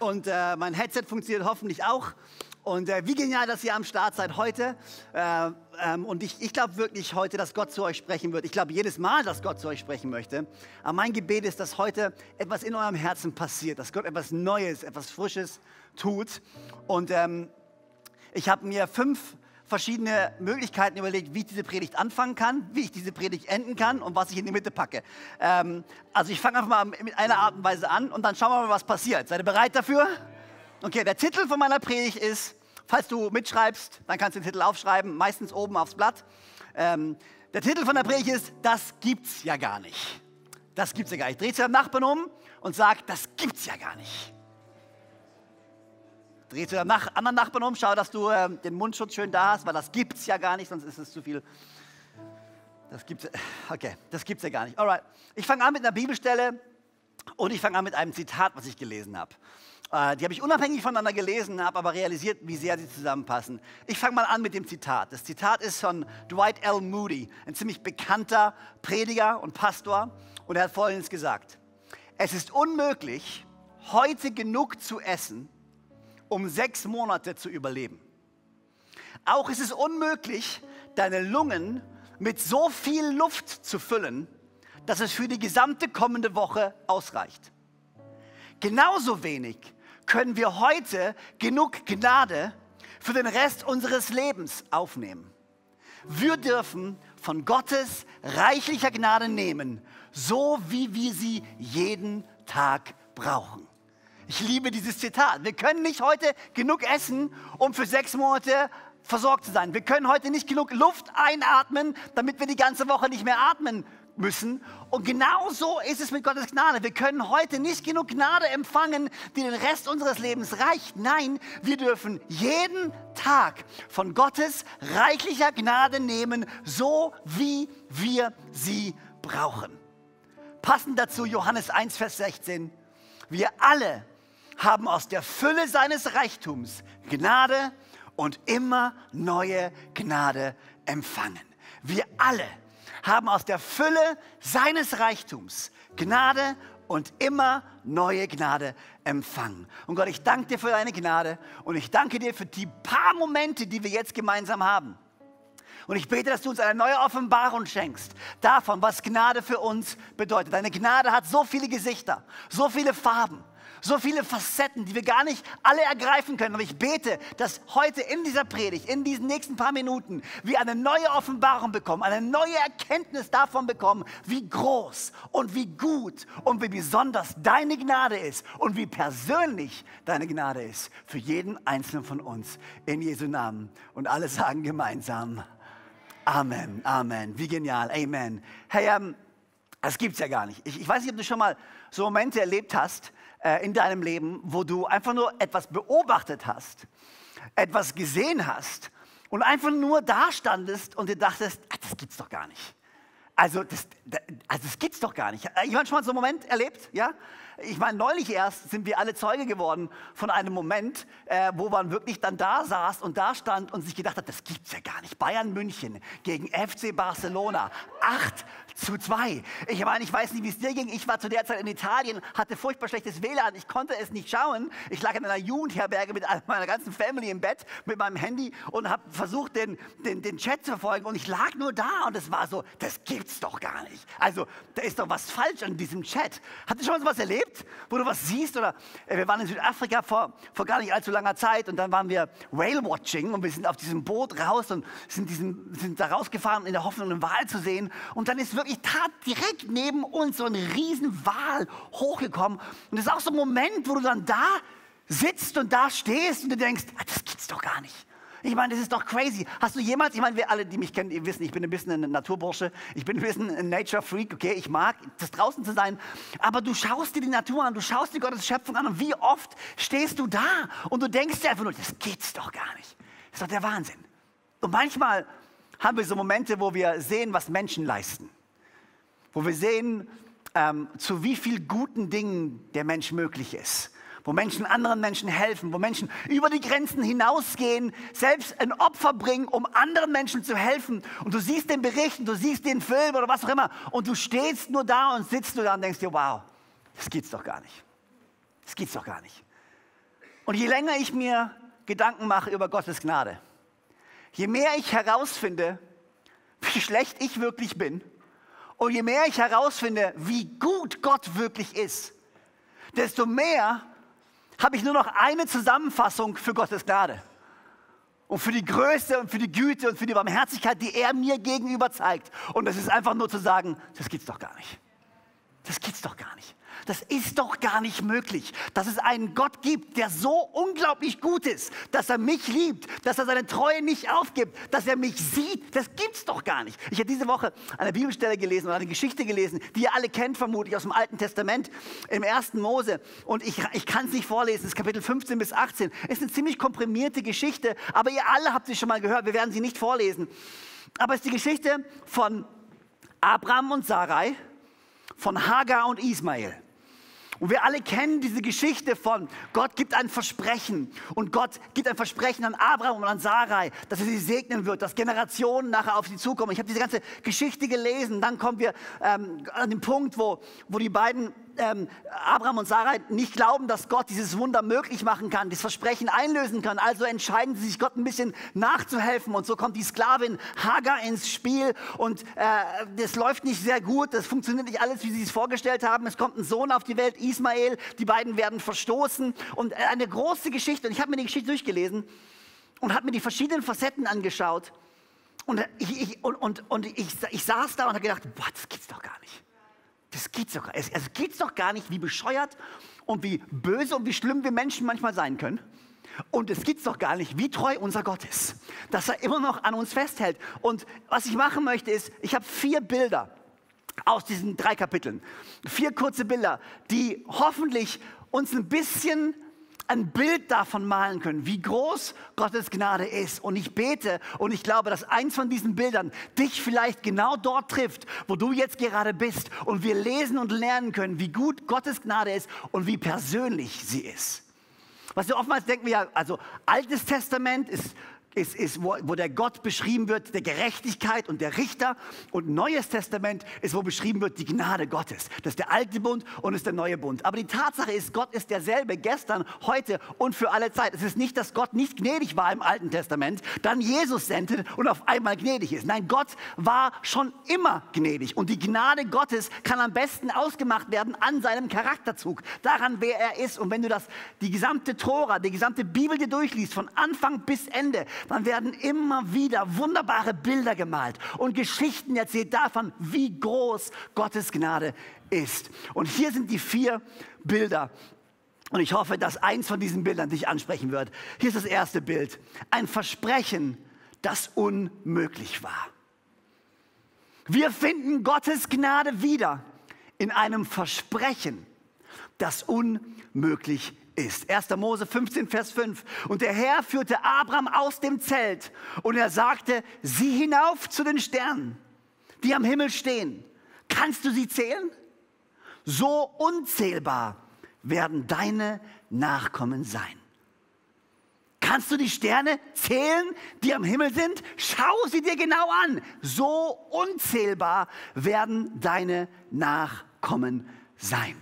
und äh, mein Headset funktioniert hoffentlich auch. Und äh, wie genial, dass ihr am Start seid heute. Äh, ähm, und ich, ich glaube wirklich heute, dass Gott zu euch sprechen wird. Ich glaube jedes Mal, dass Gott zu euch sprechen möchte. Aber mein Gebet ist, dass heute etwas in eurem Herzen passiert, dass Gott etwas Neues, etwas Frisches tut. Und ähm, ich habe mir fünf verschiedene Möglichkeiten überlegt, wie ich diese Predigt anfangen kann, wie ich diese Predigt enden kann und was ich in die Mitte packe. Ähm, also ich fange einfach mal mit einer Art und Weise an und dann schauen wir mal, was passiert. Seid ihr bereit dafür? Okay, der Titel von meiner Predigt ist, falls du mitschreibst, dann kannst du den Titel aufschreiben, meistens oben aufs Blatt. Ähm, der Titel von der Predigt ist, das gibt's ja gar nicht. Das gibt's ja gar nicht. Dreh zu deinem Nachbarn um und sag, das gibt's ja gar nicht. Dreh zu deinem Nach anderen Nachbarn um, schau, dass du ähm, den Mundschutz schön da hast, weil das gibt's ja gar nicht, sonst ist es zu viel. Das gibt's, okay, das gibt's ja gar nicht. Alright, ich fange an mit einer Bibelstelle und ich fange an mit einem Zitat, was ich gelesen habe. Äh, die habe ich unabhängig voneinander gelesen, habe aber realisiert, wie sehr sie zusammenpassen. Ich fange mal an mit dem Zitat. Das Zitat ist von Dwight L. Moody, ein ziemlich bekannter Prediger und Pastor. Und er hat Folgendes gesagt. Es ist unmöglich, heute genug zu essen, um sechs Monate zu überleben. Auch ist es unmöglich, deine Lungen mit so viel Luft zu füllen, dass es für die gesamte kommende Woche ausreicht. Genauso wenig können wir heute genug Gnade für den Rest unseres Lebens aufnehmen. Wir dürfen von Gottes reichlicher Gnade nehmen, so wie wir sie jeden Tag brauchen. Ich liebe dieses Zitat. Wir können nicht heute genug essen, um für sechs Monate versorgt zu sein. Wir können heute nicht genug Luft einatmen, damit wir die ganze Woche nicht mehr atmen müssen. Und genau so ist es mit Gottes Gnade. Wir können heute nicht genug Gnade empfangen, die den Rest unseres Lebens reicht. Nein, wir dürfen jeden Tag von Gottes reichlicher Gnade nehmen, so wie wir sie brauchen. Passend dazu Johannes 1, Vers 16. Wir alle haben aus der Fülle seines Reichtums Gnade und immer neue Gnade empfangen. Wir alle haben aus der Fülle seines Reichtums Gnade und immer neue Gnade empfangen. Und Gott, ich danke dir für deine Gnade und ich danke dir für die paar Momente, die wir jetzt gemeinsam haben. Und ich bete, dass du uns eine neue Offenbarung schenkst davon, was Gnade für uns bedeutet. Deine Gnade hat so viele Gesichter, so viele Farben so viele Facetten, die wir gar nicht alle ergreifen können. Aber ich bete, dass heute in dieser Predigt, in diesen nächsten paar Minuten, wir eine neue Offenbarung bekommen, eine neue Erkenntnis davon bekommen, wie groß und wie gut und wie besonders deine Gnade ist und wie persönlich deine Gnade ist für jeden einzelnen von uns. In Jesu Namen. Und alle sagen gemeinsam. Amen, Amen. Wie genial, Amen. Hey, ähm, das gibt's ja gar nicht. Ich, ich weiß nicht, ob du schon mal so Momente erlebt hast, äh, in deinem Leben, wo du einfach nur etwas beobachtet hast, etwas gesehen hast und einfach nur da standest und dir dachtest, ach, das gibt's doch gar nicht. Also das, also das gibt's doch gar nicht. Jemand schon mal so einen Moment erlebt? Ja? Ich meine, neulich erst sind wir alle Zeuge geworden von einem Moment, äh, wo man wirklich dann da saß und da stand und sich gedacht hat, das gibt's ja gar nicht. Bayern München gegen FC Barcelona. 8 zu 2. Ich meine, ich weiß nicht, wie es dir ging. Ich war zu der Zeit in Italien, hatte furchtbar schlechtes WLAN. Ich konnte es nicht schauen. Ich lag in einer Jugendherberge mit meiner ganzen Family im Bett, mit meinem Handy und habe versucht, den, den, den Chat zu verfolgen. Und ich lag nur da und es war so, das gibt's doch gar nicht. Also, da ist doch was falsch an diesem Chat. Habt ihr schon mal so was erlebt, wo du was siehst? Oder äh, wir waren in Südafrika vor, vor gar nicht allzu langer Zeit und dann waren wir Whale-Watching und wir sind auf diesem Boot raus und sind, diesen, sind da rausgefahren in der Hoffnung, einen Wal zu sehen. Und dann ist wirklich tat direkt neben uns so ein Riesenwal hochgekommen. Und das ist auch so ein Moment, wo du dann da sitzt und da stehst und du denkst, ah, das gibt's doch gar nicht. Ich meine, das ist doch crazy. Hast du jemals, ich meine, wir alle, die mich kennen, ihr wissen, ich bin ein bisschen ein Naturbursche, ich bin ein bisschen ein Nature-Freak, okay, ich mag das draußen zu sein, aber du schaust dir die Natur an, du schaust dir Gottes Schöpfung an und wie oft stehst du da und du denkst dir einfach nur, das geht's doch gar nicht. Das ist doch der Wahnsinn. Und manchmal haben wir so Momente, wo wir sehen, was Menschen leisten, wo wir sehen, ähm, zu wie viel guten Dingen der Mensch möglich ist wo Menschen anderen Menschen helfen, wo Menschen über die Grenzen hinausgehen, selbst ein Opfer bringen, um anderen Menschen zu helfen. Und du siehst den Bericht, und du siehst den Film oder was auch immer, und du stehst nur da und sitzt nur da und denkst dir, wow, das geht's doch gar nicht. Das geht's doch gar nicht. Und je länger ich mir Gedanken mache über Gottes Gnade, je mehr ich herausfinde, wie schlecht ich wirklich bin, und je mehr ich herausfinde, wie gut Gott wirklich ist, desto mehr habe ich nur noch eine Zusammenfassung für Gottes Gnade. Und für die Größe und für die Güte und für die Barmherzigkeit, die er mir gegenüber zeigt. Und das ist einfach nur zu sagen, das geht's doch gar nicht. Das geht's doch gar nicht. Das ist doch gar nicht möglich, dass es einen Gott gibt, der so unglaublich gut ist, dass er mich liebt, dass er seine Treue nicht aufgibt, dass er mich sieht. Das gibt's doch gar nicht. Ich habe diese Woche eine Bibelstelle gelesen oder eine Geschichte gelesen, die ihr alle kennt vermutlich aus dem Alten Testament im ersten Mose. Und ich, ich kann es nicht vorlesen, es ist Kapitel 15 bis 18. Es ist eine ziemlich komprimierte Geschichte, aber ihr alle habt sie schon mal gehört, wir werden sie nicht vorlesen. Aber es ist die Geschichte von Abraham und Sarai, von Hagar und Ismael. Und wir alle kennen diese Geschichte von Gott gibt ein Versprechen und Gott gibt ein Versprechen an Abraham und an Sarai, dass er sie segnen wird, dass Generationen nachher auf sie zukommen. Ich habe diese ganze Geschichte gelesen. Dann kommen wir ähm, an den Punkt, wo, wo die beiden ähm, Abraham und Sarah nicht glauben, dass Gott dieses Wunder möglich machen kann, das Versprechen einlösen kann. Also entscheiden sie sich, Gott ein bisschen nachzuhelfen. Und so kommt die Sklavin Hagar ins Spiel. Und äh, das läuft nicht sehr gut. Das funktioniert nicht alles, wie sie es vorgestellt haben. Es kommt ein Sohn auf die Welt, Ismael. Die beiden werden verstoßen. Und äh, eine große Geschichte. Und ich habe mir die Geschichte durchgelesen und habe mir die verschiedenen Facetten angeschaut. Und ich, ich und, und, und ich, ich saß da und habe gedacht, boah, das gibt's doch gar nicht. Das geht's doch, es, es geht's doch gar nicht, wie bescheuert und wie böse und wie schlimm wir Menschen manchmal sein können. Und es geht's doch gar nicht, wie treu unser Gott ist, dass er immer noch an uns festhält. Und was ich machen möchte ist, ich habe vier Bilder aus diesen drei Kapiteln. Vier kurze Bilder, die hoffentlich uns ein bisschen ein Bild davon malen können, wie groß Gottes Gnade ist. Und ich bete und ich glaube, dass eins von diesen Bildern dich vielleicht genau dort trifft, wo du jetzt gerade bist. Und wir lesen und lernen können, wie gut Gottes Gnade ist und wie persönlich sie ist. Was wir oftmals denken wir, also Altes Testament ist ist, ist wo, wo der Gott beschrieben wird, der Gerechtigkeit und der Richter. Und Neues Testament ist, wo beschrieben wird, die Gnade Gottes. Das ist der alte Bund und ist der neue Bund. Aber die Tatsache ist, Gott ist derselbe gestern, heute und für alle Zeit. Es ist nicht, dass Gott nicht gnädig war im Alten Testament, dann Jesus sendet und auf einmal gnädig ist. Nein, Gott war schon immer gnädig. Und die Gnade Gottes kann am besten ausgemacht werden an seinem Charakterzug, daran, wer er ist. Und wenn du das, die gesamte Tora, die gesamte Bibel dir durchliest, von Anfang bis Ende, dann werden immer wieder wunderbare Bilder gemalt und Geschichten erzählt davon, wie groß Gottes Gnade ist. Und hier sind die vier Bilder. Und ich hoffe, dass eins von diesen Bildern dich ansprechen wird. Hier ist das erste Bild. Ein Versprechen, das unmöglich war. Wir finden Gottes Gnade wieder in einem Versprechen, das unmöglich ist ist. 1. Mose 15, Vers 5. Und der Herr führte Abraham aus dem Zelt und er sagte, sieh hinauf zu den Sternen, die am Himmel stehen. Kannst du sie zählen? So unzählbar werden deine Nachkommen sein. Kannst du die Sterne zählen, die am Himmel sind? Schau sie dir genau an. So unzählbar werden deine Nachkommen sein.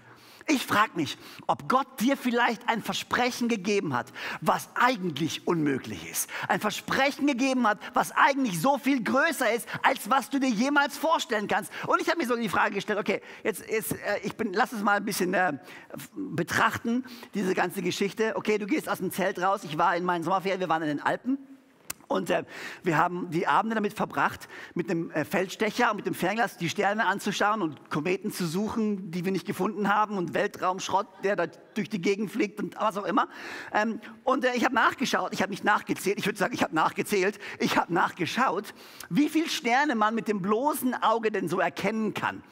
Ich frage mich, ob Gott dir vielleicht ein Versprechen gegeben hat, was eigentlich unmöglich ist. Ein Versprechen gegeben hat, was eigentlich so viel größer ist, als was du dir jemals vorstellen kannst. Und ich habe mir so die Frage gestellt, okay, jetzt, jetzt äh, ich bin, lass es mal ein bisschen äh, betrachten, diese ganze Geschichte. Okay, du gehst aus dem Zelt raus. Ich war in meinen Sommerferien, wir waren in den Alpen. Und äh, wir haben die Abende damit verbracht, mit einem äh, Feldstecher und mit dem Fernglas die Sterne anzuschauen und Kometen zu suchen, die wir nicht gefunden haben und Weltraumschrott, der da durch die Gegend fliegt und was auch immer. Ähm, und äh, ich habe nachgeschaut, ich habe nicht nachgezählt, ich würde sagen, ich habe nachgezählt, ich habe nachgeschaut, wie viele Sterne man mit dem bloßen Auge denn so erkennen kann.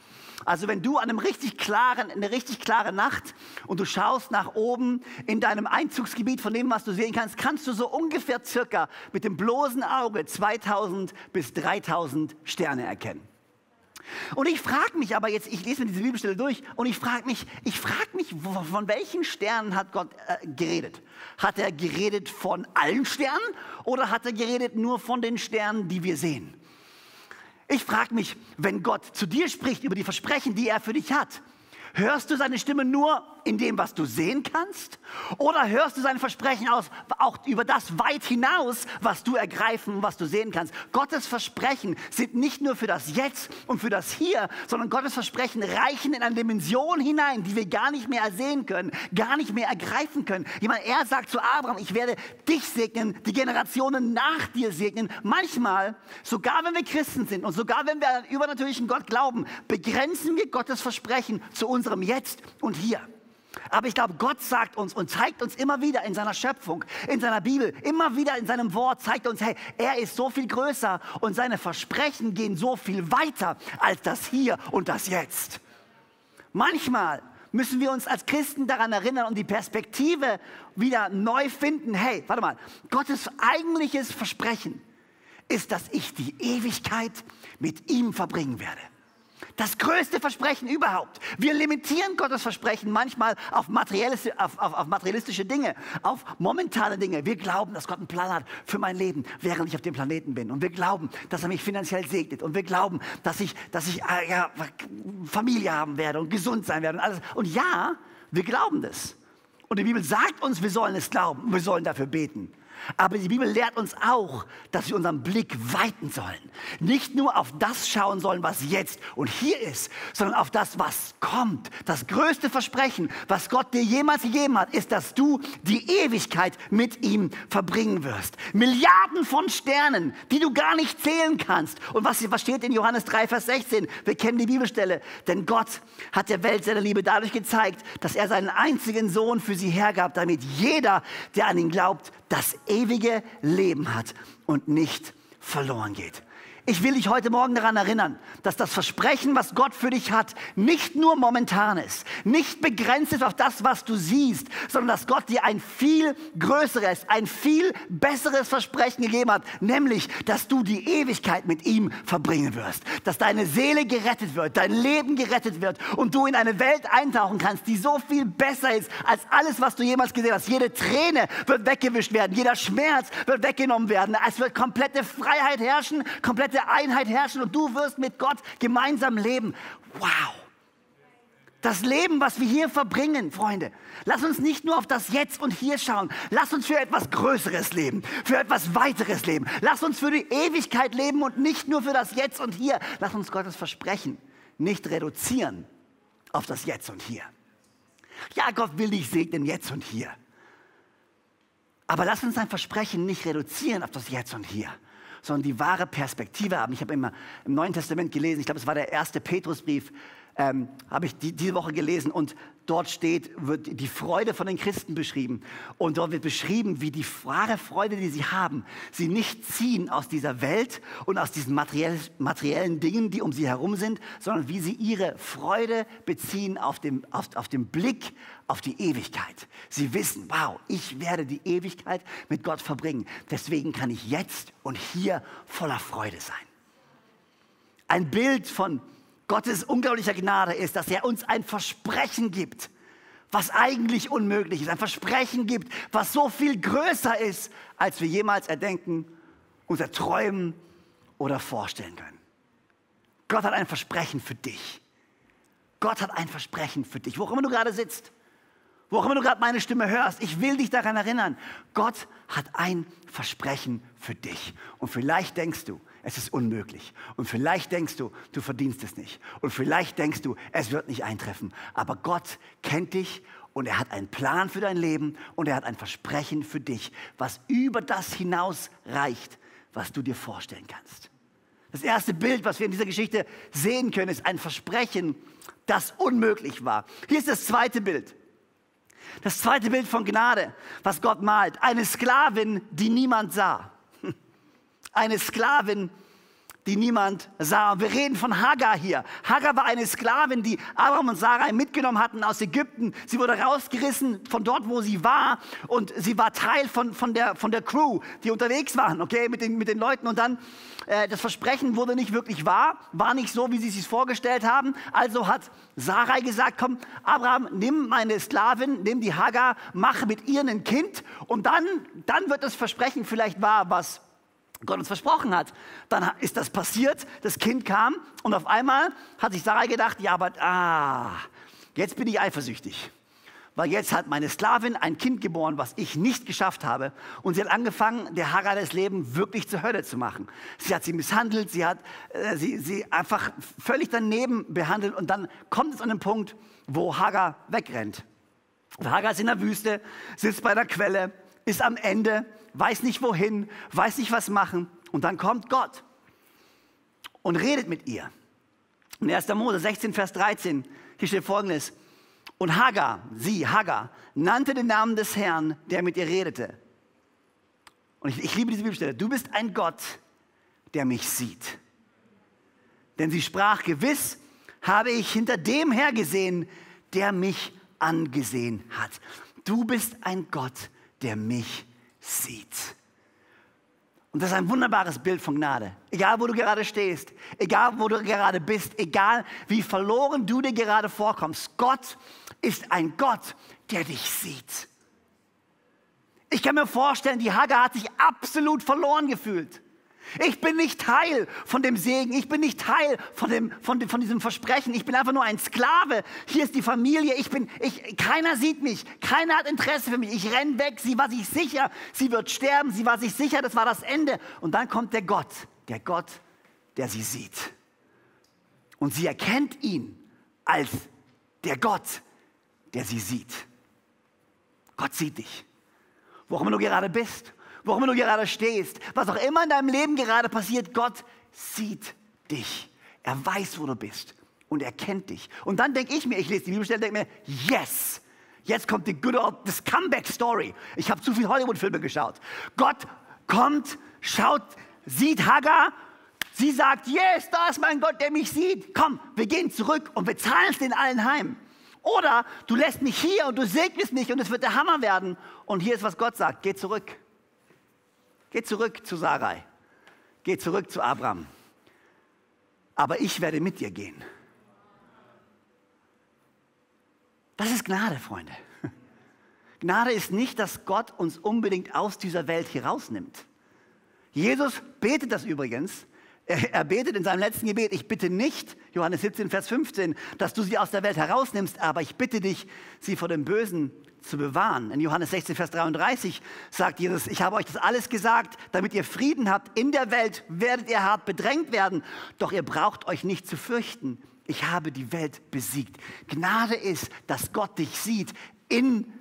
Also wenn du an einem richtig klaren, eine richtig klare Nacht und du schaust nach oben in deinem Einzugsgebiet von dem, was du sehen kannst, kannst du so ungefähr circa mit dem bloßen Auge 2000 bis 3000 Sterne erkennen. Und ich frage mich aber jetzt, ich lese mir diese Bibelstelle durch und ich frage mich, ich frage mich, von welchen Sternen hat Gott äh, geredet? Hat er geredet von allen Sternen oder hat er geredet nur von den Sternen, die wir sehen? Ich frage mich, wenn Gott zu dir spricht über die Versprechen, die er für dich hat, hörst du seine Stimme nur in dem, was du sehen kannst? Oder hörst du sein Versprechen aus, auch über das weit hinaus, was du ergreifen, was du sehen kannst? Gottes Versprechen sind nicht nur für das Jetzt und für das Hier, sondern Gottes Versprechen reichen in eine Dimension hinein, die wir gar nicht mehr ersehen können, gar nicht mehr ergreifen können. Jemand, er sagt zu Abraham, ich werde dich segnen, die Generationen nach dir segnen. Manchmal, sogar wenn wir Christen sind und sogar wenn wir an einen übernatürlichen Gott glauben, begrenzen wir Gottes Versprechen zu unserem Jetzt und Hier. Aber ich glaube, Gott sagt uns und zeigt uns immer wieder in seiner Schöpfung, in seiner Bibel, immer wieder in seinem Wort, zeigt uns, hey, er ist so viel größer und seine Versprechen gehen so viel weiter als das Hier und das Jetzt. Manchmal müssen wir uns als Christen daran erinnern und die Perspektive wieder neu finden. Hey, warte mal, Gottes eigentliches Versprechen ist, dass ich die Ewigkeit mit ihm verbringen werde. Das größte Versprechen überhaupt. Wir limitieren Gottes Versprechen manchmal auf, materialistische, auf, auf, auf materialistische Dinge, auf momentane Dinge. Wir glauben, dass Gott einen Plan hat für mein Leben, während ich auf dem Planeten bin. Und wir glauben, dass er mich finanziell segnet. Und wir glauben, dass ich, dass ich äh, ja, Familie haben werde und gesund sein werde und alles. Und ja, wir glauben das. Und die Bibel sagt uns, wir sollen es glauben. Wir sollen dafür beten. Aber die Bibel lehrt uns auch, dass wir unseren Blick weiten sollen. Nicht nur auf das schauen sollen, was jetzt und hier ist, sondern auf das, was kommt. Das größte Versprechen, was Gott dir jemals gegeben hat, ist, dass du die Ewigkeit mit ihm verbringen wirst. Milliarden von Sternen, die du gar nicht zählen kannst. Und was, was steht in Johannes 3, Vers 16? Wir kennen die Bibelstelle. Denn Gott hat der Welt seine Liebe dadurch gezeigt, dass er seinen einzigen Sohn für sie hergab, damit jeder, der an ihn glaubt, das ewige Leben hat und nicht verloren geht. Ich will dich heute Morgen daran erinnern, dass das Versprechen, was Gott für dich hat, nicht nur momentan ist, nicht begrenzt ist auf das, was du siehst, sondern dass Gott dir ein viel größeres, ein viel besseres Versprechen gegeben hat, nämlich, dass du die Ewigkeit mit ihm verbringen wirst, dass deine Seele gerettet wird, dein Leben gerettet wird und du in eine Welt eintauchen kannst, die so viel besser ist als alles, was du jemals gesehen hast. Jede Träne wird weggewischt werden, jeder Schmerz wird weggenommen werden, es wird komplette Freiheit herrschen, komplette komplette Einheit herrschen und du wirst mit Gott gemeinsam leben. Wow. Das Leben, was wir hier verbringen, Freunde, lass uns nicht nur auf das Jetzt und Hier schauen. Lass uns für etwas Größeres leben, für etwas Weiteres leben. Lass uns für die Ewigkeit leben und nicht nur für das Jetzt und Hier. Lass uns Gottes Versprechen nicht reduzieren auf das Jetzt und Hier. Ja, Gott will dich segnen jetzt und hier. Aber lass uns sein Versprechen nicht reduzieren auf das Jetzt und Hier, sondern die wahre Perspektive haben. Ich habe immer im Neuen Testament gelesen, ich glaube, es war der erste Petrusbrief, ähm, habe ich die, diese Woche gelesen und dort steht, wird die Freude von den Christen beschrieben. Und dort wird beschrieben, wie die wahre Freude, die sie haben, sie nicht ziehen aus dieser Welt und aus diesen materiell, materiellen Dingen, die um sie herum sind, sondern wie sie ihre Freude beziehen auf dem, auf, auf dem Blick auf die Ewigkeit. Sie wissen, wow, ich werde die Ewigkeit mit Gott verbringen. Deswegen kann ich jetzt und hier voller Freude sein. Ein Bild von Gottes unglaublicher Gnade ist, dass er uns ein Versprechen gibt, was eigentlich unmöglich ist. Ein Versprechen gibt, was so viel größer ist, als wir jemals erdenken, uns erträumen oder vorstellen können. Gott hat ein Versprechen für dich. Gott hat ein Versprechen für dich, wo auch immer du gerade sitzt. Wo auch immer du gerade meine Stimme hörst, ich will dich daran erinnern, Gott hat ein Versprechen für dich. Und vielleicht denkst du, es ist unmöglich. Und vielleicht denkst du, du verdienst es nicht. Und vielleicht denkst du, es wird nicht eintreffen. Aber Gott kennt dich und er hat einen Plan für dein Leben und er hat ein Versprechen für dich, was über das hinaus reicht, was du dir vorstellen kannst. Das erste Bild, was wir in dieser Geschichte sehen können, ist ein Versprechen, das unmöglich war. Hier ist das zweite Bild. Das zweite Bild von Gnade, was Gott malt. Eine Sklavin, die niemand sah. Eine Sklavin, die niemand sah. Wir reden von Hagar hier. Hagar war eine Sklavin, die Abraham und Sarai mitgenommen hatten aus Ägypten. Sie wurde rausgerissen von dort, wo sie war. Und sie war Teil von, von, der, von der Crew, die unterwegs waren, okay, mit den, mit den Leuten. Und dann, äh, das Versprechen wurde nicht wirklich wahr, war nicht so, wie sie es sich vorgestellt haben. Also hat Sarai gesagt, komm, Abraham, nimm meine Sklavin, nimm die Hagar, mache mit ihr ein Kind. Und dann, dann wird das Versprechen vielleicht wahr, was Gott uns versprochen hat. Dann ist das passiert, das Kind kam und auf einmal hat sich Sarah gedacht, ja, aber ah, jetzt bin ich eifersüchtig. Weil jetzt hat meine Sklavin ein Kind geboren, was ich nicht geschafft habe. Und sie hat angefangen, der Hagar das Leben wirklich zur Hölle zu machen. Sie hat sie misshandelt, sie hat äh, sie, sie einfach völlig daneben behandelt. Und dann kommt es an den Punkt, wo Hagar wegrennt. Hagar ist in der Wüste, sitzt bei der Quelle, ist am Ende weiß nicht wohin, weiß nicht was machen. Und dann kommt Gott und redet mit ihr. In 1. Mose 16, Vers 13, hier steht folgendes. Und Hagar, sie, Hagar, nannte den Namen des Herrn, der mit ihr redete. Und ich, ich liebe diese Bibelstelle. Du bist ein Gott, der mich sieht. Denn sie sprach, gewiss habe ich hinter dem hergesehen, der mich angesehen hat. Du bist ein Gott, der mich sieht. Und das ist ein wunderbares Bild von Gnade. Egal, wo du gerade stehst, egal, wo du gerade bist, egal, wie verloren du dir gerade vorkommst, Gott ist ein Gott, der dich sieht. Ich kann mir vorstellen, die Hagar hat sich absolut verloren gefühlt. Ich bin nicht Teil von dem Segen. Ich bin nicht Teil von, dem, von, von diesem Versprechen. Ich bin einfach nur ein Sklave. Hier ist die Familie. Ich bin, ich, keiner sieht mich. Keiner hat Interesse für mich. Ich renne weg. Sie war sich sicher. Sie wird sterben. Sie war sich sicher. Das war das Ende. Und dann kommt der Gott. Der Gott, der sie sieht. Und sie erkennt ihn als der Gott, der sie sieht. Gott sieht dich. Wo auch immer du gerade bist worum du gerade stehst, was auch immer in deinem Leben gerade passiert, Gott sieht dich. Er weiß, wo du bist und er kennt dich. Und dann denke ich mir, ich lese die Bibelstelle denke mir, yes, jetzt kommt die good old, das Comeback Story. Ich habe zu viele Hollywood-Filme geschaut. Gott kommt, schaut, sieht Hagar, sie sagt, yes, da ist mein Gott, der mich sieht. Komm, wir gehen zurück und wir zahlen es den allen heim. Oder du lässt mich hier und du segnest mich und es wird der Hammer werden. Und hier ist, was Gott sagt, geh zurück. Geh zurück zu Sarai. Geh zurück zu Abraham. Aber ich werde mit dir gehen. Das ist Gnade, Freunde. Gnade ist nicht, dass Gott uns unbedingt aus dieser Welt hier rausnimmt. Jesus betet das übrigens. Er, er, betet in seinem letzten Gebet, ich bitte nicht, Johannes 17, Vers 15, dass du sie aus der Welt herausnimmst, aber ich bitte dich, sie vor dem Bösen zu bewahren. In Johannes 16, Vers 33 sagt Jesus, ich habe euch das alles gesagt, damit ihr Frieden habt. In der Welt werdet ihr hart bedrängt werden, doch ihr braucht euch nicht zu fürchten. Ich habe die Welt besiegt. Gnade ist, dass Gott dich sieht in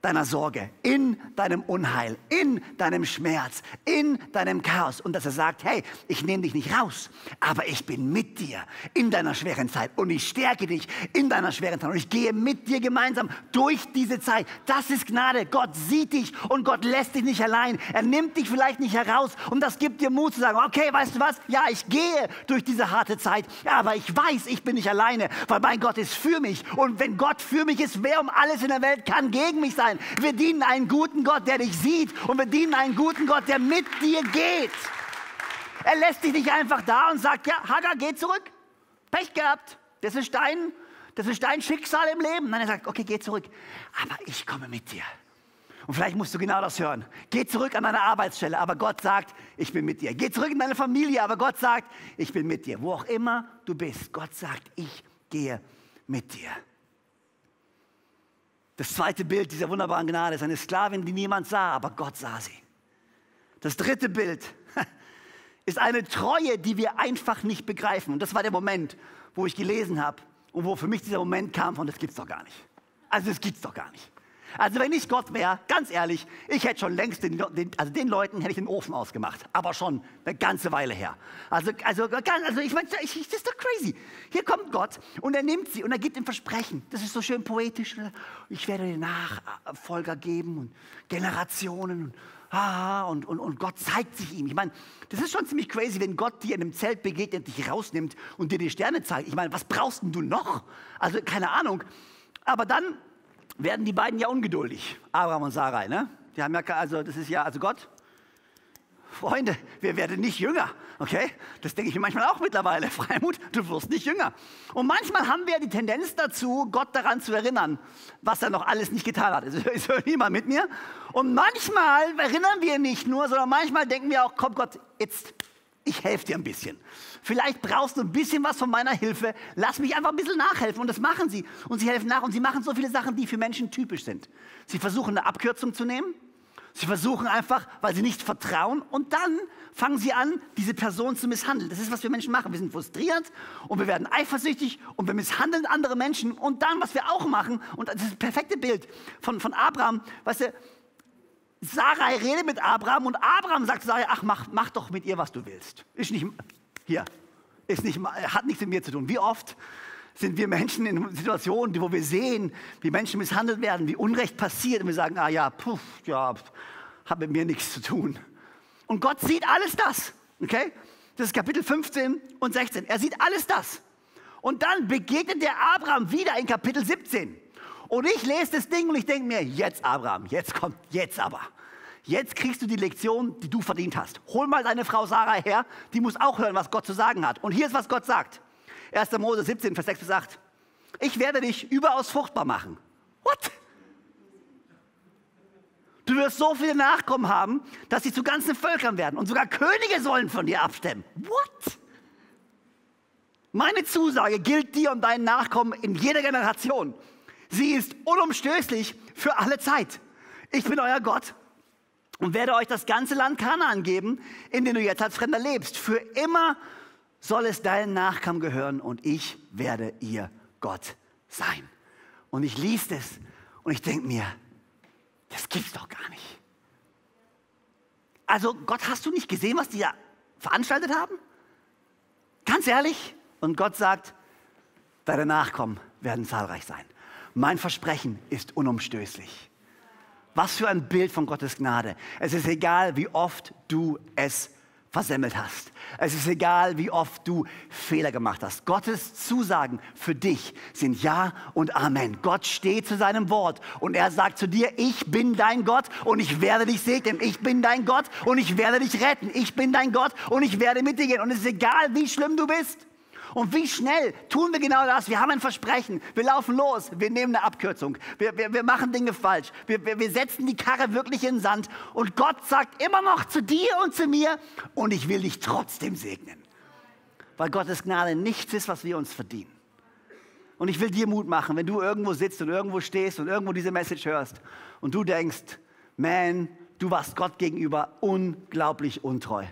deiner Sorge, in deinem Unheil, in deinem Schmerz, in deinem Chaos und dass er sagt, hey, ich nehme dich nicht raus, aber ich bin mit dir in deiner schweren Zeit und ich stärke dich in deiner schweren Zeit und ich gehe mit dir gemeinsam durch diese Zeit. Das ist Gnade. Gott sieht dich und Gott lässt dich nicht allein. Er nimmt dich vielleicht nicht heraus und das gibt dir Mut zu sagen, okay, weißt du was? Ja, ich gehe durch diese harte Zeit, aber ich weiß, ich bin nicht alleine, weil mein Gott ist für mich und wenn Gott für mich ist, wer um alles in der Welt kann gegen mich sein? Sein. Wir dienen einen guten Gott, der dich sieht und wir dienen einen guten Gott, der mit dir geht. Er lässt dich nicht einfach da und sagt, ja, Hagar, geh zurück. Pech gehabt. Das ist dein, das ist dein Schicksal im Leben. Nein, er sagt, okay, geh zurück. Aber ich komme mit dir. Und vielleicht musst du genau das hören. Geh zurück an deine Arbeitsstelle, aber Gott sagt, ich bin mit dir. Geh zurück in deine Familie, aber Gott sagt, ich bin mit dir. Wo auch immer du bist, Gott sagt, ich gehe mit dir. Das zweite Bild dieser wunderbaren Gnade ist eine Sklavin, die niemand sah, aber Gott sah sie. Das dritte Bild ist eine Treue, die wir einfach nicht begreifen. Und das war der Moment, wo ich gelesen habe und wo für mich dieser Moment kam von, das gibt's doch gar nicht. Also das gibt's doch gar nicht. Also wenn ich Gott wäre, ganz ehrlich, ich hätte schon längst den, den, also den Leuten hätte ich den Ofen ausgemacht, aber schon eine ganze Weile her. Also, also, also ich meine, das ist doch crazy. Hier kommt Gott und er nimmt sie und er gibt ihm Versprechen. Das ist so schön poetisch. Ich werde den Nachfolger geben und Generationen und und, und, und Gott zeigt sich ihm. Ich meine, das ist schon ziemlich crazy, wenn Gott dir in einem Zelt begegnet, dich rausnimmt und dir die Sterne zeigt. Ich meine, was brauchst denn du noch? Also keine Ahnung. Aber dann werden die beiden ja ungeduldig, Abraham und Sarai. Ne? Die haben ja, also das ist ja, also Gott, Freunde, wir werden nicht jünger, okay? Das denke ich mir manchmal auch mittlerweile. Freimut, du wirst nicht jünger. Und manchmal haben wir die Tendenz dazu, Gott daran zu erinnern, was er noch alles nicht getan hat. Ist niemand mit mir? Und manchmal erinnern wir nicht nur, sondern manchmal denken wir auch, komm Gott, jetzt, ich helfe dir ein bisschen. Vielleicht brauchst du ein bisschen was von meiner Hilfe. Lass mich einfach ein bisschen nachhelfen. Und das machen sie. Und sie helfen nach. Und sie machen so viele Sachen, die für Menschen typisch sind. Sie versuchen eine Abkürzung zu nehmen. Sie versuchen einfach, weil sie nicht vertrauen. Und dann fangen sie an, diese Person zu misshandeln. Das ist, was wir Menschen machen. Wir sind frustriert und wir werden eifersüchtig und wir misshandeln andere Menschen. Und dann, was wir auch machen, und das ist das perfekte Bild von, von Abraham, weißt du, Sarai redet mit Abraham und Abraham sagt Sarai, ach, mach, mach doch mit ihr, was du willst. Ist nicht, hier, ist nicht, hat nichts mit mir zu tun. Wie oft sind wir Menschen in Situationen, wo wir sehen, wie Menschen misshandelt werden, wie Unrecht passiert und wir sagen, ah ja, puh, ja, hat mit mir nichts zu tun. Und Gott sieht alles das, okay? Das ist Kapitel 15 und 16. Er sieht alles das. Und dann begegnet der Abraham wieder in Kapitel 17. Und ich lese das Ding und ich denke mir, jetzt Abraham, jetzt kommt, jetzt aber. Jetzt kriegst du die Lektion, die du verdient hast. Hol mal deine Frau Sarah her, die muss auch hören, was Gott zu sagen hat. Und hier ist, was Gott sagt. 1. Mose 17, Vers 6 bis 8. Ich werde dich überaus fruchtbar machen. What? Du wirst so viele Nachkommen haben, dass sie zu ganzen Völkern werden. Und sogar Könige sollen von dir abstammen. What? Meine Zusage gilt dir und deinen Nachkommen in jeder Generation. Sie ist unumstößlich für alle Zeit. Ich bin euer Gott und werde euch das ganze Land Kanaan geben, in dem du jetzt als Fremder lebst. Für immer soll es deinen Nachkommen gehören und ich werde ihr Gott sein. Und ich liest es und ich denke mir, das gibt's doch gar nicht. Also Gott, hast du nicht gesehen, was die da veranstaltet haben? Ganz ehrlich? Und Gott sagt, deine Nachkommen werden zahlreich sein. Mein Versprechen ist unumstößlich. Was für ein Bild von Gottes Gnade. Es ist egal, wie oft du es versemmelt hast. Es ist egal, wie oft du Fehler gemacht hast. Gottes Zusagen für dich sind Ja und Amen. Gott steht zu seinem Wort und er sagt zu dir, ich bin dein Gott und ich werde dich segnen. Ich bin dein Gott und ich werde dich retten. Ich bin dein Gott und ich werde mit dir gehen. Und es ist egal, wie schlimm du bist. Und wie schnell tun wir genau das? Wir haben ein Versprechen. Wir laufen los. Wir nehmen eine Abkürzung. Wir, wir, wir machen Dinge falsch. Wir, wir, wir setzen die Karre wirklich in den Sand. Und Gott sagt immer noch zu dir und zu mir, und ich will dich trotzdem segnen. Weil Gottes Gnade nichts ist, was wir uns verdienen. Und ich will dir Mut machen, wenn du irgendwo sitzt und irgendwo stehst und irgendwo diese Message hörst und du denkst, man, du warst Gott gegenüber unglaublich untreu.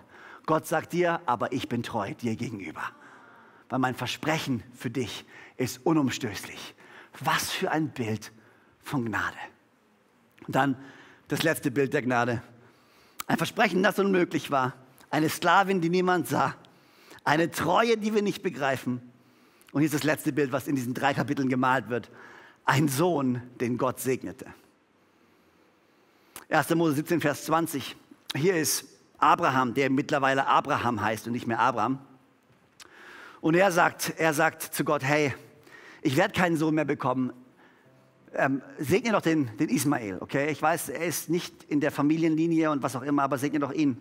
Gott sagt dir, aber ich bin treu dir gegenüber weil mein Versprechen für dich ist unumstößlich. Was für ein Bild von Gnade. Und dann das letzte Bild der Gnade. Ein Versprechen, das unmöglich war. Eine Sklavin, die niemand sah. Eine Treue, die wir nicht begreifen. Und hier ist das letzte Bild, was in diesen drei Kapiteln gemalt wird. Ein Sohn, den Gott segnete. 1. Mose 17, Vers 20. Hier ist Abraham, der mittlerweile Abraham heißt und nicht mehr Abraham. Und er sagt, er sagt zu Gott, hey, ich werde keinen Sohn mehr bekommen. Ähm, segne doch den, den Ismael, okay? Ich weiß, er ist nicht in der Familienlinie und was auch immer, aber segne doch ihn.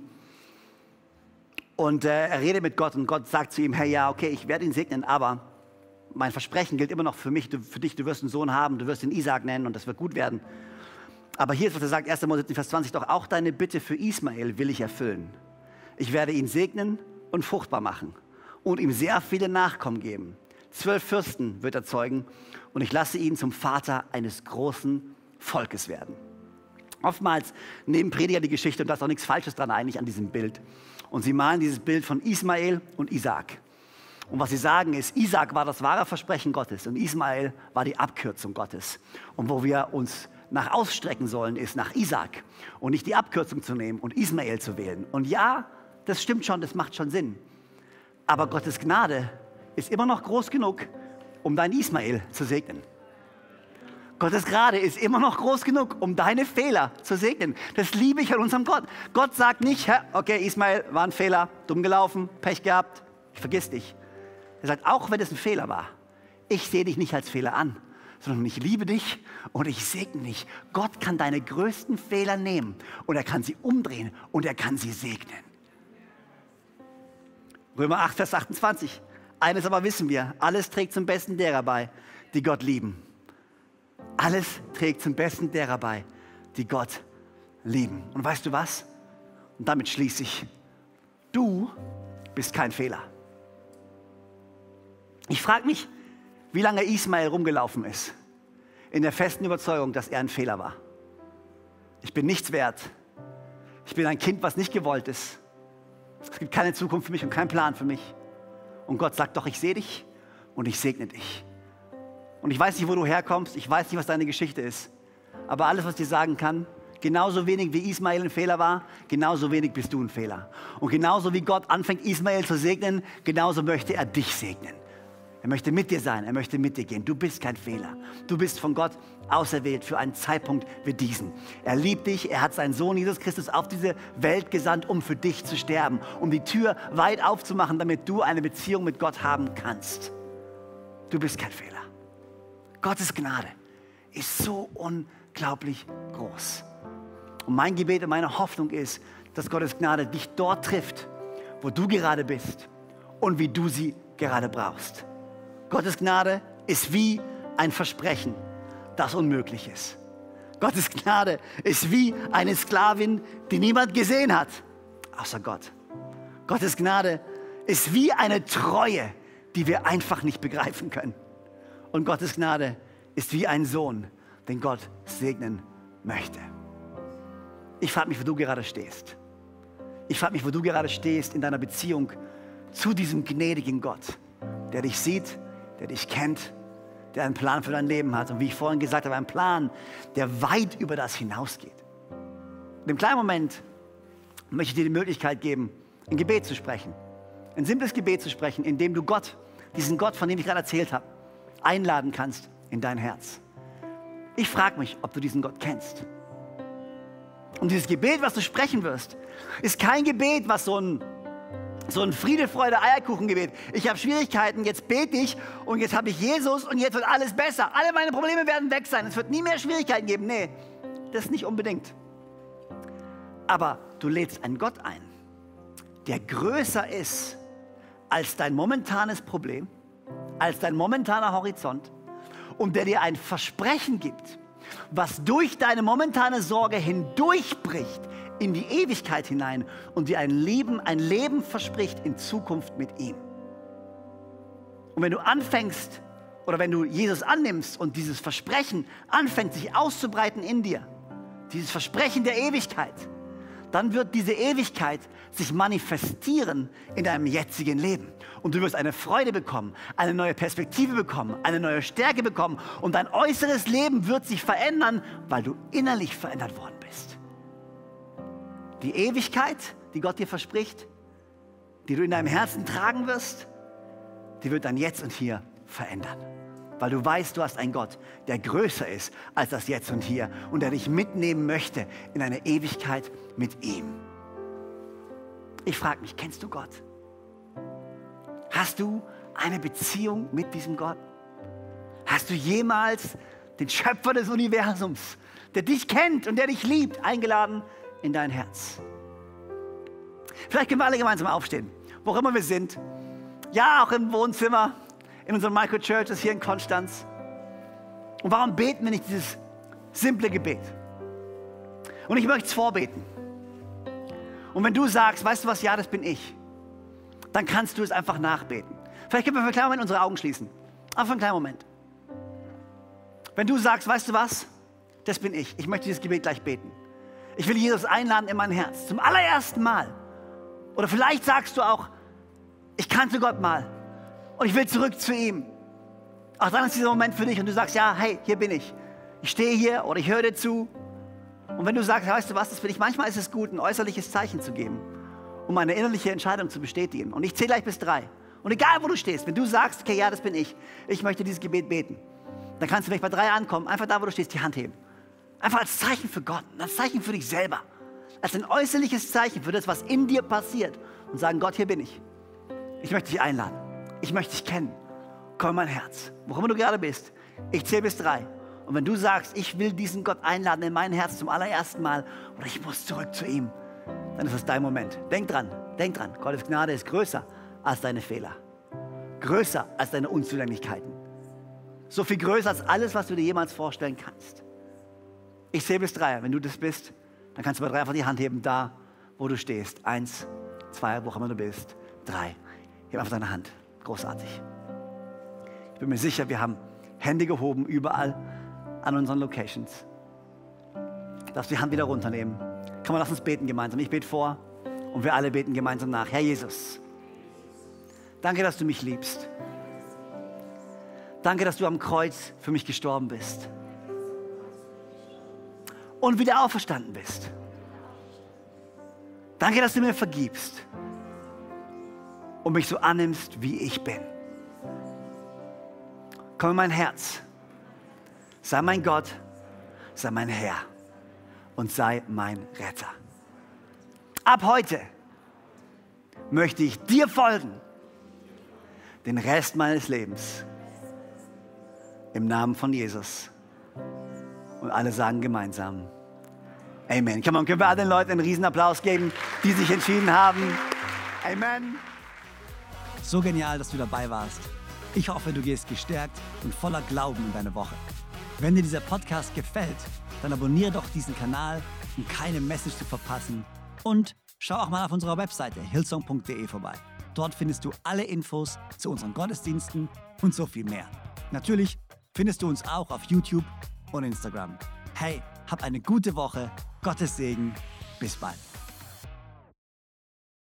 Und äh, er redet mit Gott und Gott sagt zu ihm, hey, ja, okay, ich werde ihn segnen, aber mein Versprechen gilt immer noch für mich, du, für dich, du wirst einen Sohn haben, du wirst ihn Isaac nennen und das wird gut werden. Aber hier ist, was er sagt, 1. Mose 17, Vers 20, doch auch deine Bitte für Ismael will ich erfüllen. Ich werde ihn segnen und fruchtbar machen und ihm sehr viele Nachkommen geben. Zwölf Fürsten wird er zeugen und ich lasse ihn zum Vater eines großen Volkes werden. Oftmals nehmen Prediger die Geschichte, und da ist auch nichts Falsches dran eigentlich an diesem Bild. Und sie malen dieses Bild von Ismael und Isaac. Und was sie sagen ist, Isaac war das wahre Versprechen Gottes und Ismael war die Abkürzung Gottes. Und wo wir uns nach ausstrecken sollen, ist nach Isaac und nicht die Abkürzung zu nehmen und Ismael zu wählen. Und ja, das stimmt schon, das macht schon Sinn. Aber Gottes Gnade ist immer noch groß genug, um deinen Ismael zu segnen. Gottes Gnade ist immer noch groß genug, um deine Fehler zu segnen. Das liebe ich an unserem Gott. Gott sagt nicht, okay, Ismael war ein Fehler, dumm gelaufen, Pech gehabt, ich vergiss dich. Er sagt, auch wenn es ein Fehler war, ich sehe dich nicht als Fehler an, sondern ich liebe dich und ich segne dich. Gott kann deine größten Fehler nehmen und er kann sie umdrehen und er kann sie segnen. Römer 8, Vers 28. Eines aber wissen wir, alles trägt zum Besten derer bei, die Gott lieben. Alles trägt zum Besten derer bei, die Gott lieben. Und weißt du was? Und damit schließe ich. Du bist kein Fehler. Ich frage mich, wie lange Ismael rumgelaufen ist, in der festen Überzeugung, dass er ein Fehler war. Ich bin nichts wert. Ich bin ein Kind, was nicht gewollt ist. Es gibt keine Zukunft für mich und keinen Plan für mich. Und Gott sagt doch, ich sehe dich und ich segne dich. Und ich weiß nicht, wo du herkommst, ich weiß nicht, was deine Geschichte ist. Aber alles, was ich dir sagen kann, genauso wenig wie Ismael ein Fehler war, genauso wenig bist du ein Fehler. Und genauso wie Gott anfängt, Ismael zu segnen, genauso möchte er dich segnen. Er möchte mit dir sein, er möchte mit dir gehen. Du bist kein Fehler. Du bist von Gott auserwählt für einen Zeitpunkt wie diesen. Er liebt dich, er hat seinen Sohn Jesus Christus auf diese Welt gesandt, um für dich zu sterben, um die Tür weit aufzumachen, damit du eine Beziehung mit Gott haben kannst. Du bist kein Fehler. Gottes Gnade ist so unglaublich groß. Und mein Gebet und meine Hoffnung ist, dass Gottes Gnade dich dort trifft, wo du gerade bist und wie du sie gerade brauchst. Gottes Gnade ist wie ein Versprechen, das unmöglich ist. Gottes Gnade ist wie eine Sklavin, die niemand gesehen hat, außer Gott. Gottes Gnade ist wie eine Treue, die wir einfach nicht begreifen können. Und Gottes Gnade ist wie ein Sohn, den Gott segnen möchte. Ich frage mich, wo du gerade stehst. Ich frage mich, wo du gerade stehst in deiner Beziehung zu diesem gnädigen Gott, der dich sieht, der dich kennt, der einen Plan für dein Leben hat. Und wie ich vorhin gesagt habe, einen Plan, der weit über das hinausgeht. In dem kleinen Moment möchte ich dir die Möglichkeit geben, ein Gebet zu sprechen. Ein simples Gebet zu sprechen, in dem du Gott, diesen Gott, von dem ich gerade erzählt habe, einladen kannst in dein Herz. Ich frage mich, ob du diesen Gott kennst. Und dieses Gebet, was du sprechen wirst, ist kein Gebet, was so ein so ein Friede, Freude, Eierkuchengebet. Ich habe Schwierigkeiten, jetzt bete ich und jetzt habe ich Jesus und jetzt wird alles besser. Alle meine Probleme werden weg sein. Es wird nie mehr Schwierigkeiten geben. Nee, das nicht unbedingt. Aber du lädst einen Gott ein, der größer ist als dein momentanes Problem, als dein momentaner Horizont und der dir ein Versprechen gibt, was durch deine momentane Sorge hindurchbricht in die Ewigkeit hinein und dir ein Leben, ein Leben verspricht in Zukunft mit ihm. Und wenn du anfängst oder wenn du Jesus annimmst und dieses Versprechen anfängt sich auszubreiten in dir, dieses Versprechen der Ewigkeit, dann wird diese Ewigkeit sich manifestieren in deinem jetzigen Leben. Und du wirst eine Freude bekommen, eine neue Perspektive bekommen, eine neue Stärke bekommen. Und dein äußeres Leben wird sich verändern, weil du innerlich verändert worden bist. Die Ewigkeit, die Gott dir verspricht, die du in deinem Herzen tragen wirst, die wird dann jetzt und hier verändern. Weil du weißt, du hast einen Gott, der größer ist als das Jetzt und Hier und der dich mitnehmen möchte in eine Ewigkeit mit ihm. Ich frage mich, kennst du Gott? Hast du eine Beziehung mit diesem Gott? Hast du jemals den Schöpfer des Universums, der dich kennt und der dich liebt, eingeladen in dein Herz? Vielleicht können wir alle gemeinsam aufstehen, wo immer wir sind. Ja, auch im Wohnzimmer, in unseren Microchurches hier in Konstanz. Und warum beten wir nicht dieses simple Gebet? Und ich möchte es vorbeten. Und wenn du sagst, weißt du was, ja, das bin ich, dann kannst du es einfach nachbeten. Vielleicht können wir für einen kleinen Moment unsere Augen schließen. Einfach einen kleinen Moment. Wenn du sagst, weißt du was, das bin ich, ich möchte dieses Gebet gleich beten. Ich will Jesus einladen in mein Herz, zum allerersten Mal. Oder vielleicht sagst du auch, ich kannte Gott mal und ich will zurück zu ihm. Auch dann ist dieser Moment für dich und du sagst, ja, hey, hier bin ich. ich stehe hier oder ich höre dir zu. Und wenn du sagst, weißt du was, das finde ich, manchmal ist es gut, ein äußerliches Zeichen zu geben, um eine innerliche Entscheidung zu bestätigen. Und ich zähle gleich bis drei. Und egal, wo du stehst, wenn du sagst, okay, ja, das bin ich, ich möchte dieses Gebet beten, dann kannst du vielleicht bei drei ankommen, einfach da, wo du stehst, die Hand heben. Einfach als Zeichen für Gott, als Zeichen für dich selber. Als ein äußerliches Zeichen für das, was in dir passiert. Und sagen, Gott, hier bin ich. Ich möchte dich einladen. Ich möchte dich kennen. Komm in mein Herz. Wo immer du gerade bist. Ich zähle bis drei. Und wenn du sagst, ich will diesen Gott einladen in mein Herz zum allerersten Mal oder ich muss zurück zu ihm, dann ist das dein Moment. Denk dran, denk dran. Gottes Gnade ist größer als deine Fehler. Größer als deine Unzulänglichkeiten. So viel größer als alles, was du dir jemals vorstellen kannst. Ich sehe bis drei. Wenn du das bist, dann kannst du bei drei einfach die Hand heben, da, wo du stehst. Eins, zwei, wo immer du bist. Drei. Heb einfach deine Hand. Großartig. Ich bin mir sicher, wir haben Hände gehoben überall an unseren Locations. Darfst die Hand wieder runternehmen. Kann man lass uns beten gemeinsam. Ich bete vor und wir alle beten gemeinsam nach. Herr Jesus, danke, dass du mich liebst. Danke, dass du am Kreuz für mich gestorben bist und wieder auferstanden bist. Danke, dass du mir vergibst und mich so annimmst, wie ich bin. Komm in mein Herz. Sei mein Gott, sei mein Herr und sei mein Retter. Ab heute möchte ich dir folgen, den Rest meines Lebens. Im Namen von Jesus. Und alle sagen gemeinsam, Amen. Kann man, können wir all den Leuten einen Riesenapplaus geben, die sich entschieden haben. Amen. So genial, dass du dabei warst. Ich hoffe, du gehst gestärkt und voller Glauben in deine Woche. Wenn dir dieser Podcast gefällt, dann abonniere doch diesen Kanal, um keine Message zu verpassen. Und schau auch mal auf unserer Webseite hillsong.de vorbei. Dort findest du alle Infos zu unseren Gottesdiensten und so viel mehr. Natürlich findest du uns auch auf YouTube und Instagram. Hey, hab eine gute Woche Gottes Segen. Bis bald.